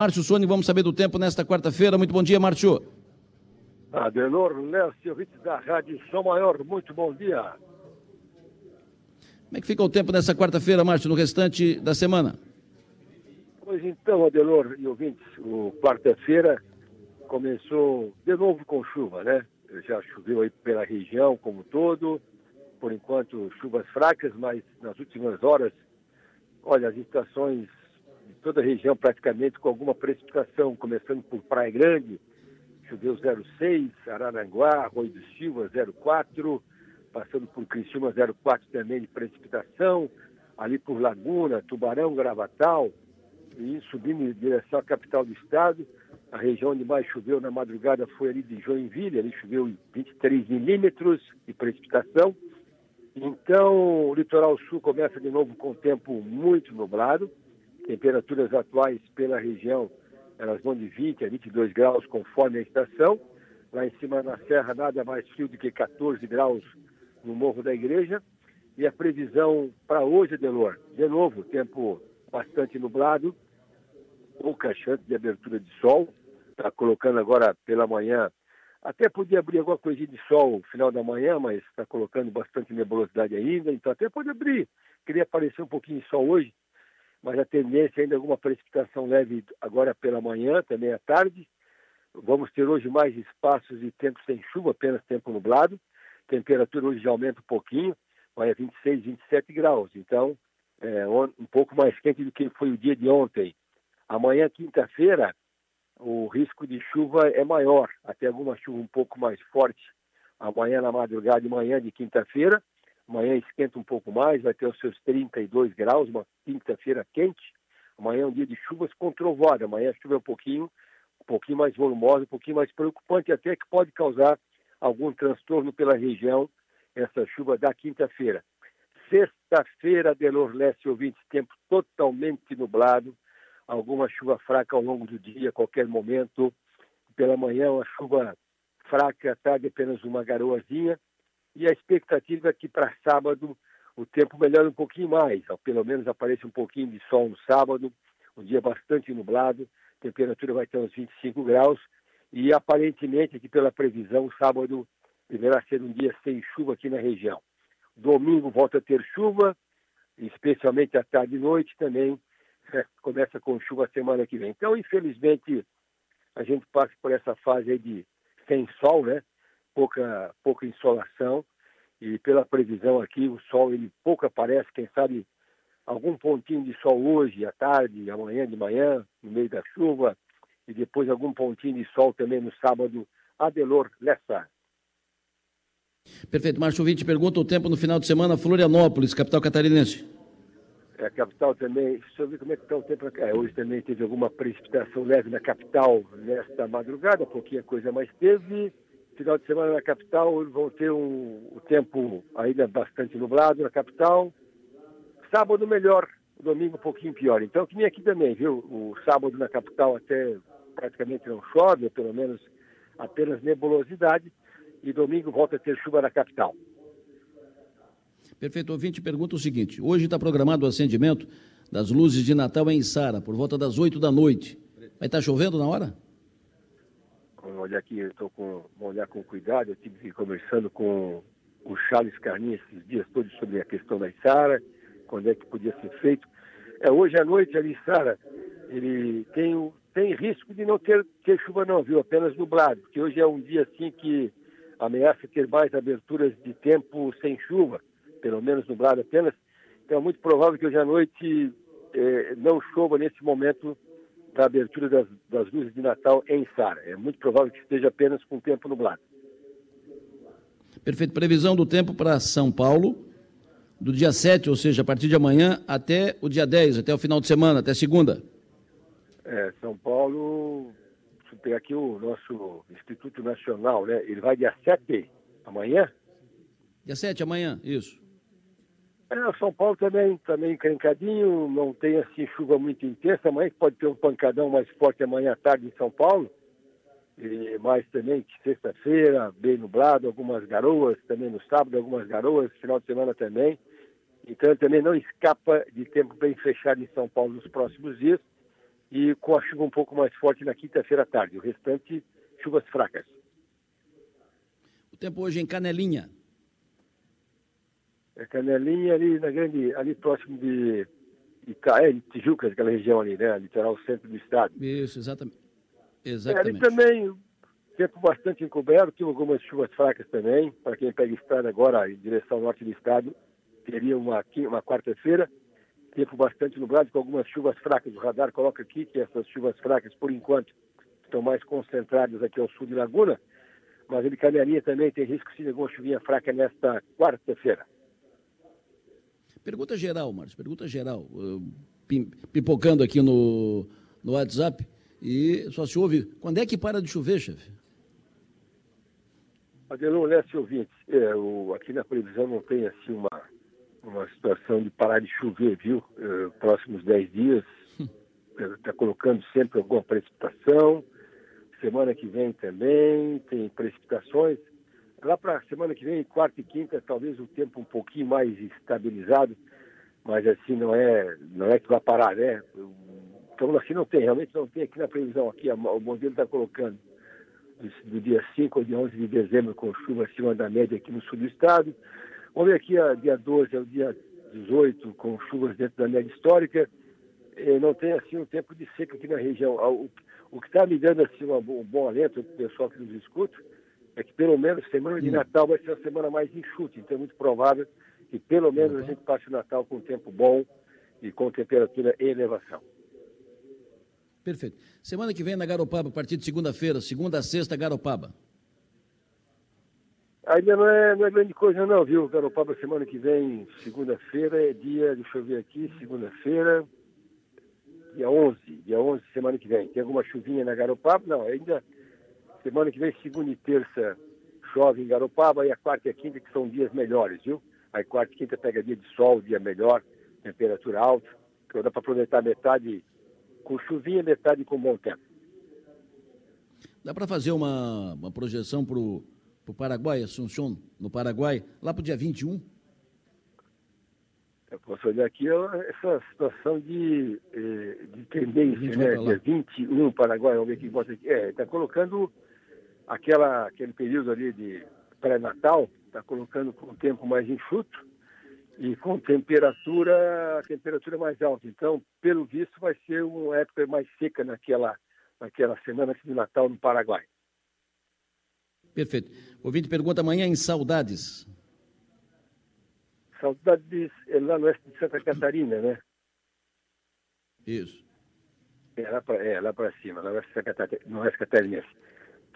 Márcio Sônia, vamos saber do tempo nesta quarta-feira. Muito bom dia, Márcio. Adelor Lécio, ouvintes da Rádio São Maior, muito bom dia. Como é que fica o tempo nessa quarta-feira, Márcio, no restante da semana? Pois então, Adelor e ouvintes, o quarta-feira começou de novo com chuva, né? Já choveu aí pela região como todo, por enquanto chuvas fracas, mas nas últimas horas, olha, as estações toda a região praticamente com alguma precipitação, começando por Praia Grande, choveu 0,6, Araranguá, Arroio do Silva 0,4, passando por Criciúma 0,4 também de precipitação, ali por Laguna, Tubarão, Gravatal, e subindo em direção à capital do estado. A região onde mais choveu na madrugada foi ali de Joinville, ali choveu 23 milímetros de precipitação. Então, o litoral sul começa de novo com o tempo muito nublado. Temperaturas atuais pela região, elas vão de 20 a 22 graus conforme a estação. Lá em cima na serra, nada mais frio do que 14 graus no Morro da Igreja. E a previsão para hoje, Delor, de novo, tempo bastante nublado, pouca chance de abertura de sol. Está colocando agora pela manhã, até podia abrir alguma coisinha de sol no final da manhã, mas está colocando bastante nebulosidade ainda, então até pode abrir. Queria aparecer um pouquinho de sol hoje, mas a tendência ainda é alguma precipitação leve agora pela manhã, também à tarde. Vamos ter hoje mais espaços de tempo sem chuva, apenas tempo nublado. Temperatura hoje já aumenta um pouquinho, vai a 26, 27 graus. Então, é um pouco mais quente do que foi o dia de ontem. Amanhã, quinta-feira, o risco de chuva é maior, até alguma chuva um pouco mais forte. Amanhã, na madrugada de manhã de quinta-feira, Amanhã esquenta um pouco mais, vai ter os seus 32 graus, uma quinta-feira quente. Amanhã é um dia de chuvas com trovoada. Amanhã a chuva é um pouquinho, um pouquinho mais volumosa, um pouquinho mais preocupante, até que pode causar algum transtorno pela região, essa chuva da quinta-feira. Sexta-feira, Delor Leste, ouvintes, tempo totalmente nublado, alguma chuva fraca ao longo do dia, a qualquer momento. Pela manhã, uma chuva fraca, tarde apenas uma garoazinha e a expectativa é que para sábado o tempo melhore um pouquinho mais, pelo menos apareça um pouquinho de sol no sábado, um dia bastante nublado, a temperatura vai ter uns 25 graus e aparentemente aqui pela previsão sábado deverá ser um dia sem chuva aqui na região. Domingo volta a ter chuva, especialmente à tarde e noite também, é, começa com chuva a semana que vem. Então, infelizmente, a gente passa por essa fase aí de sem sol, né? Pouca, pouca insolação e pela previsão aqui o sol ele pouco aparece, quem sabe algum pontinho de sol hoje à tarde, amanhã de manhã, no meio da chuva, e depois algum pontinho de sol também no sábado, Adelor Lessa. Perfeito. Márcio Vinte pergunta o tempo no final de semana, Florianópolis, capital catarinense. É, a capital também, deixa eu ver como é que está o tempo. É, hoje também teve alguma precipitação leve na capital nesta madrugada, pouquinha coisa mais teve final de semana na capital vão ter um, o tempo ainda bastante nublado na capital. Sábado melhor, domingo um pouquinho pior. Então, que nem aqui também, viu? O sábado na capital até praticamente não chove, ou pelo menos apenas nebulosidade. E domingo volta a ter chuva na capital. Perfeito. Ouvinte pergunta o seguinte: hoje está programado o acendimento das luzes de Natal em Sara, por volta das 8 da noite. Vai estar tá chovendo na hora? Olhar aqui, eu estou com vamos olhar com cuidado. Eu tive conversando com o Charles Carninha esses dias todos sobre a questão da Sara, quando é que podia ser feito. É, hoje à noite ali, Sara, ele tem, tem risco de não ter, ter chuva não, viu? Apenas nublado, porque hoje é um dia assim que ameaça ter mais aberturas de tempo sem chuva, pelo menos nublado apenas. Então é muito provável que hoje à noite eh, não chova nesse momento da abertura das, das luzes de Natal em Sara. É muito provável que esteja apenas com tempo nublado. Perfeito. Previsão do tempo para São Paulo, do dia 7, ou seja, a partir de amanhã até o dia 10, até o final de semana, até segunda. É, São Paulo, deixa eu pegar aqui o nosso Instituto Nacional, né? Ele vai dia 7, amanhã? Dia 7, amanhã, isso. É, São Paulo também, também encrencadinho, não tem assim chuva muito intensa, mas pode ter um pancadão mais forte amanhã à tarde em São Paulo. E mais também que sexta-feira, bem nublado, algumas garoas, também no sábado, algumas garoas, final de semana também. Então também não escapa de tempo bem fechado em São Paulo nos próximos dias. e com a chuva um pouco mais forte na quinta-feira à tarde. O restante, chuvas fracas. O tempo hoje em Canelinha. É Canelinha ali na grande, ali próximo de Itaé, de Tijucas, aquela região ali, né? Litoral centro do estado. Isso, exatamente. Exatamente. É, ali também, tempo bastante encoberto, algumas chuvas fracas também. Para quem pega estrada agora em direção ao norte do estado, teria uma, uma quarta-feira. Tempo bastante nublado, com algumas chuvas fracas. O radar coloca aqui que essas chuvas fracas, por enquanto, estão mais concentradas aqui ao sul de Laguna. Mas ele caminharia também, tem risco sim de alguma chuvinha fraca nesta quarta-feira. Pergunta geral, Márcio, pergunta geral. Pipocando aqui no, no WhatsApp. E só se ouve. Quando é que para de chover, chefe? Adelon, Leste ouvintes, é, o, aqui na previsão não tem assim uma, uma situação de parar de chover, viu? É, próximos 10 dias, está colocando sempre alguma precipitação. Semana que vem também tem precipitações. Lá para semana que vem, quarta e quinta, talvez o tempo um pouquinho mais estabilizado, mas assim não é, não é que vai parar, né? Então assim não tem, realmente não tem aqui na previsão, aqui o modelo está colocando do dia 5 ao dia 11 de dezembro com chuva acima da média aqui no sul do estado. Vamos ver aqui a dia 12 ao dia 18 com chuvas dentro da média histórica. E não tem assim um tempo de seca aqui na região. O, o que está me dando assim um bom alento, o pessoal que nos escuta, é que pelo menos semana de Natal vai ser a semana mais enxuta, então é muito provável que pelo menos a gente passe o Natal com tempo bom e com temperatura em elevação. Perfeito. Semana que vem na Garopaba, a partir de segunda-feira, segunda a sexta, Garopaba. Ainda não é, não é grande coisa não, viu? Garopaba semana que vem, segunda-feira, é dia, deixa eu ver aqui, segunda-feira, dia 11, dia 11, semana que vem. Tem alguma chuvinha na Garopaba? Não, ainda Semana que vem, segunda e terça, chove em Garopaba, e a quarta e a quinta, que são dias melhores, viu? Aí quarta e quinta pega dia de sol, dia melhor, temperatura alta, então dá para aproveitar metade com chuvinha, metade com bom tempo. Dá para fazer uma, uma projeção para o Paraguai, Assunção, no Paraguai, lá para o dia 21? Eu posso olhar aqui essa situação de, eh, de tendência, né? Dia 21, Paraguai, ver quem bota aqui. É, está colocando aquela, aquele período ali de pré-natal, está colocando com o tempo mais enxuto e com temperatura, temperatura mais alta. Então, pelo visto, vai ser uma época mais seca naquela, naquela semana de Natal no Paraguai. Perfeito. Ouvinte pergunta amanhã em Saudades. Saudades é lá no oeste de Santa Catarina, né? Isso. É lá para é, cima, lá no oeste, no oeste catarinense.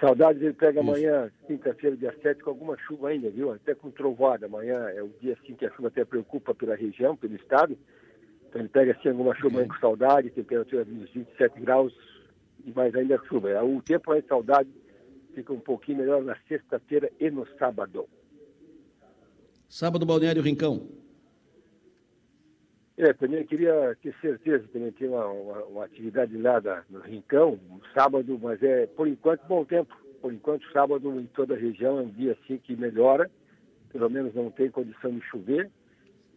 Saudades ele pega Isso. amanhã, quinta-feira, dia 7, com alguma chuva ainda, viu? Até com trovoada. Amanhã é o dia assim que a chuva até preocupa pela região, pelo estado. Então ele pega assim alguma chuva okay. com saudade, temperatura dos 27 graus e mais ainda chuva. O tempo aí saudade fica um pouquinho melhor na sexta-feira e no sábado. Sábado, Balneário Rincão. É, também queria ter certeza, também tem uma, uma, uma, atividade lá da, no Rincão, um sábado, mas é, por enquanto, bom tempo. Por enquanto, sábado em toda a região é um dia assim que melhora, pelo menos não tem condição de chover.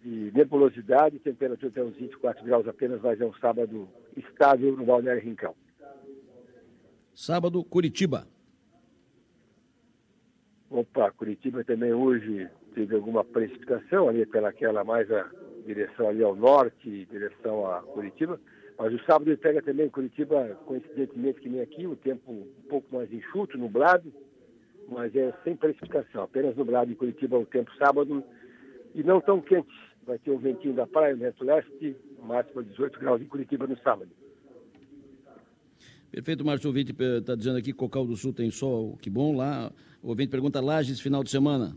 E nebulosidade, temperatura até uns 24 graus apenas, mas é um sábado estável no Balneário Rincão. Sábado, Curitiba. Opa, Curitiba também hoje teve alguma precipitação ali pelaquela mais a direção ali ao norte, direção a Curitiba. Mas o sábado ele pega também Curitiba, coincidentemente que nem aqui, o tempo um pouco mais enxuto, nublado, mas é sem precipitação, apenas nublado em Curitiba o tempo sábado e não tão quente. Vai ter o ventinho da praia, vento leste, máximo 18 graus em Curitiba no sábado. Perfeito, Márcio. O ouvinte está dizendo aqui que Cocal do Sul tem sol, que bom lá. O ouvinte pergunta Lages, final de semana.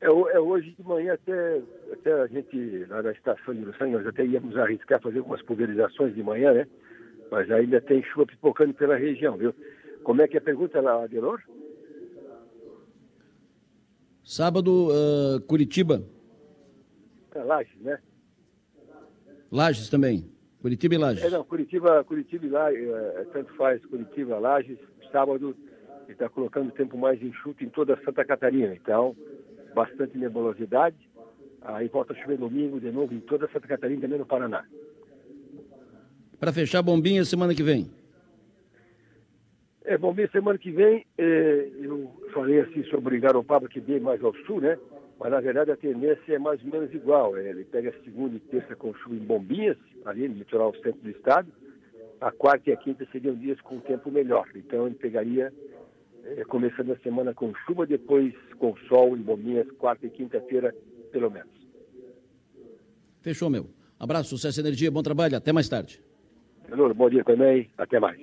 É, é, hoje de manhã até, até a gente, lá na estação de Luçangue, nós até íamos arriscar fazer algumas pulverizações de manhã, né? Mas ainda tem chuva pipocando pela região, viu? Como é que é a pergunta lá, Adelor? Sábado, uh, Curitiba. É, Lages, né? Lages também. Curitiba e Lages. É, não, Curitiba, Curitiba e Lages, é, tanto faz Curitiba, Lages, sábado, ele está colocando o tempo mais enxuto em toda Santa Catarina. Então, bastante nebulosidade. Aí volta a chover domingo de novo em toda Santa Catarina, também no Paraná. para fechar bombinha semana que vem? É, bombinha semana que vem, é, eu falei assim sobre Garopaba que bem mais ao sul, né? Mas na verdade a tendência é mais ou menos igual. É, ele pega a segunda e terça com chuva em Bombinhas, ali no litoral centro do estado. A quarta e a quinta seriam dias com tempo melhor. Então ele pegaria, começando a semana com chuva, depois com sol em Bombinhas, quarta e quinta-feira, pelo menos. Fechou, meu. Abraço, sucesso e energia, bom trabalho, até mais tarde. Bom dia também, até mais.